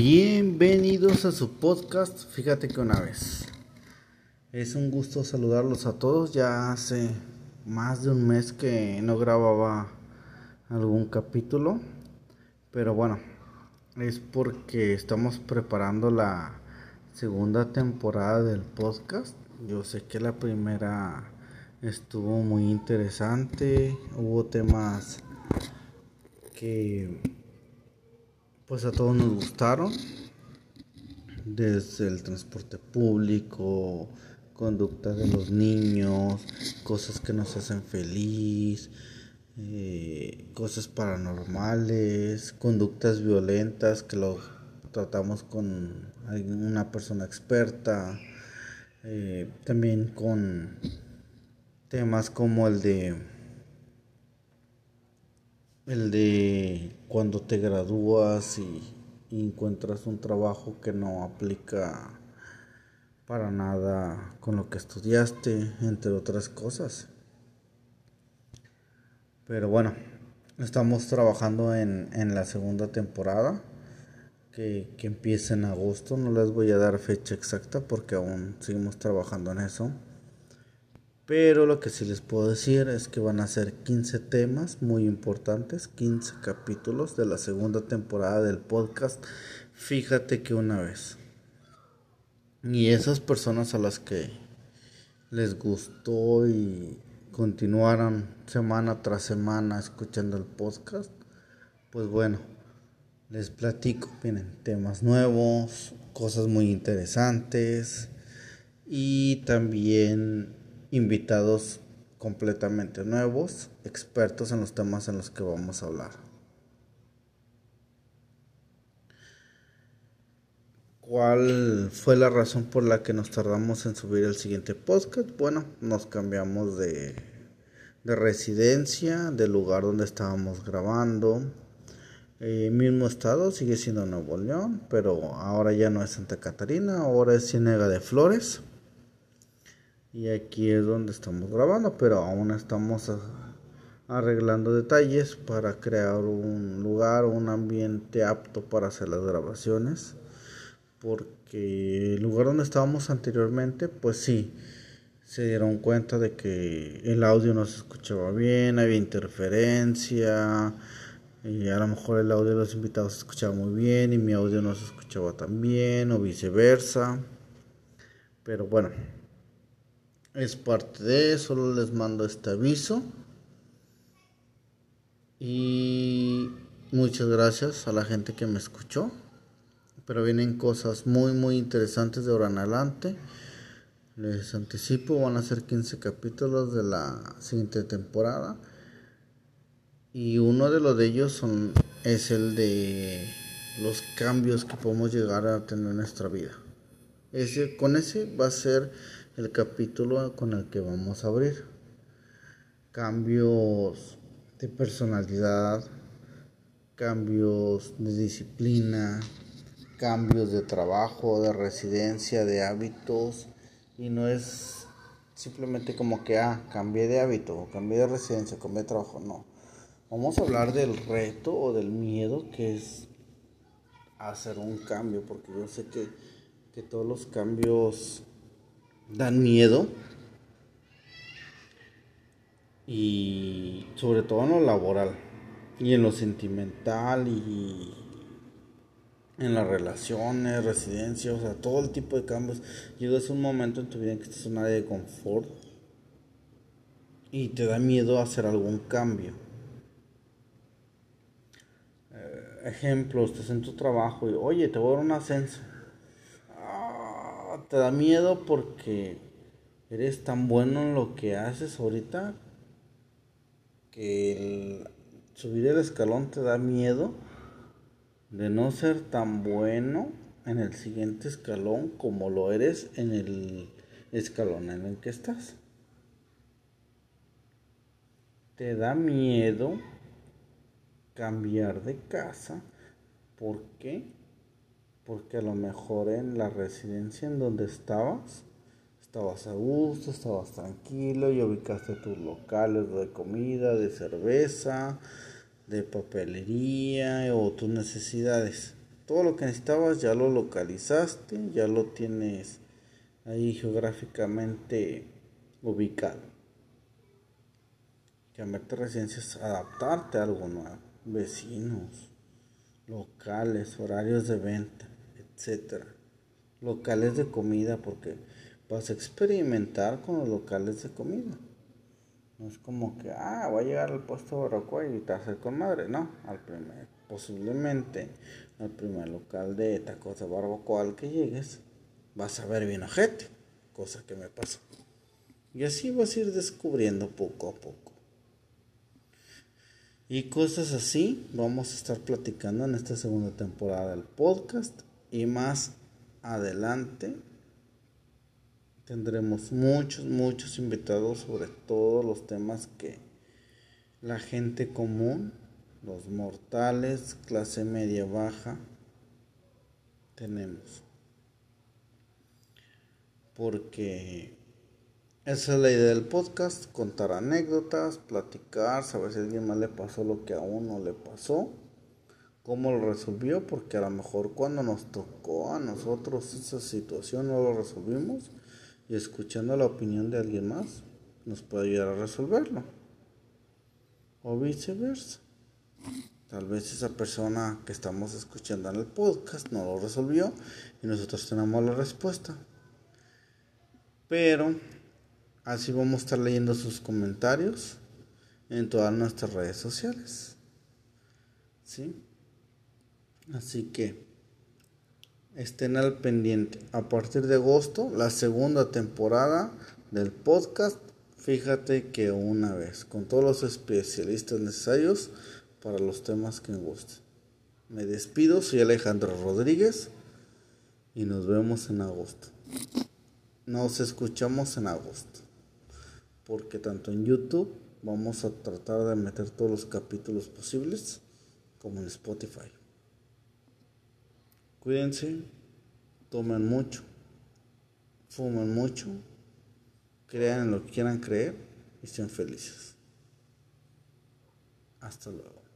Bienvenidos a su podcast. Fíjate que una vez. Es un gusto saludarlos a todos. Ya hace más de un mes que no grababa algún capítulo. Pero bueno, es porque estamos preparando la segunda temporada del podcast. Yo sé que la primera estuvo muy interesante. Hubo temas que pues a todos nos gustaron. Desde el transporte público, conducta de los niños, cosas que nos hacen feliz, eh, cosas paranormales, conductas violentas que lo tratamos con una persona experta, eh, también con temas como el de el de cuando te gradúas y, encuentras un trabajo que no aplica para nada con lo que estudiaste, entre otras cosas. Pero bueno, estamos trabajando en, en la segunda temporada que, que empieza en agosto. No les voy a dar fecha exacta porque aún seguimos trabajando en eso. Pero lo que sí les puedo decir es que van a ser 15 temas muy importantes, 15 capítulos de la segunda temporada del podcast. Fíjate que una vez. Y esas personas a las que les gustó y continuaron semana tras semana escuchando el podcast, pues bueno, les platico, vienen temas nuevos, cosas muy interesantes y también invitados completamente nuevos, expertos en los temas en los que vamos a hablar. ¿Cuál fue la razón por la que nos tardamos en subir el siguiente podcast? Bueno, nos cambiamos de, de residencia, del lugar donde estábamos grabando. Eh, mismo estado, sigue siendo Nuevo León, pero ahora ya no es Santa Catarina, ahora es Cienega de Flores. Y aquí es donde estamos grabando, pero aún estamos arreglando detalles para crear un lugar, un ambiente apto para hacer las grabaciones. Porque el lugar donde estábamos anteriormente, pues sí, se dieron cuenta de que el audio no se escuchaba bien, había interferencia, y a lo mejor el audio de los invitados se escuchaba muy bien y mi audio no se escuchaba tan bien, o viceversa. Pero bueno, es parte de, solo les mando este aviso. Y muchas gracias a la gente que me escuchó. Pero vienen cosas muy muy interesantes de ahora en adelante. Les anticipo, van a ser 15 capítulos de la siguiente temporada. Y uno de los de ellos son, es el de los cambios que podemos llegar a tener en nuestra vida. Ese, con ese va a ser el capítulo con el que vamos a abrir. Cambios de personalidad, cambios de disciplina, cambios de trabajo, de residencia, de hábitos. Y no es simplemente como que, ah, cambié de hábito, cambié de residencia, cambié de trabajo. No. Vamos a hablar del reto o del miedo que es hacer un cambio, porque yo sé que, que todos los cambios dan miedo. Y sobre todo en lo laboral y en lo sentimental y en las relaciones, residencia, o sea, todo el tipo de cambios. Llegas a un momento en tu vida en que estás en un área de confort y te da miedo hacer algún cambio. Eh, ejemplo, estás en tu trabajo y, oye, te voy a dar un ascenso te da miedo porque eres tan bueno en lo que haces ahorita que subir el escalón te da miedo de no ser tan bueno en el siguiente escalón como lo eres en el escalón en el que estás. Te da miedo cambiar de casa. ¿Por qué? Porque a lo mejor en la residencia en donde estabas, estabas a gusto, estabas tranquilo y ubicaste tus locales de comida, de cerveza, de papelería o tus necesidades. Todo lo que necesitabas ya lo localizaste, ya lo tienes ahí geográficamente ubicado. Cambiarte residencias, adaptarte a algo nuevo, vecinos, locales, horarios de venta, etcétera. Locales de comida, porque vas a experimentar con los locales de comida. No es como que, ah, voy a llegar al puesto de Barroco y te hacer con madre. No, al primer, posiblemente al primer local de tacos de barbacoa al que llegues, vas a ver bien ojete, cosa que me pasó. Y así vas a ir descubriendo poco a poco. Y cosas así vamos a estar platicando en esta segunda temporada del podcast. Y más adelante tendremos muchos, muchos invitados sobre todos los temas que la gente común, los mortales, clase media baja, tenemos. Porque esa es la idea del podcast, contar anécdotas, platicar, saber si a alguien más le pasó lo que a uno le pasó, cómo lo resolvió, porque a lo mejor cuando nos tocó a nosotros esa situación no lo resolvimos y escuchando la opinión de alguien más nos puede ayudar a resolverlo. O viceversa. Tal vez esa persona que estamos escuchando en el podcast no lo resolvió y nosotros tenemos la respuesta. Pero Así vamos a estar leyendo sus comentarios en todas nuestras redes sociales. ¿Sí? Así que estén al pendiente. A partir de agosto, la segunda temporada del podcast, fíjate que una vez, con todos los especialistas necesarios para los temas que me gusten. Me despido, soy Alejandro Rodríguez y nos vemos en agosto. Nos escuchamos en agosto porque tanto en YouTube vamos a tratar de meter todos los capítulos posibles como en Spotify. Cuídense, tomen mucho, fumen mucho, crean en lo que quieran creer y sean felices. Hasta luego.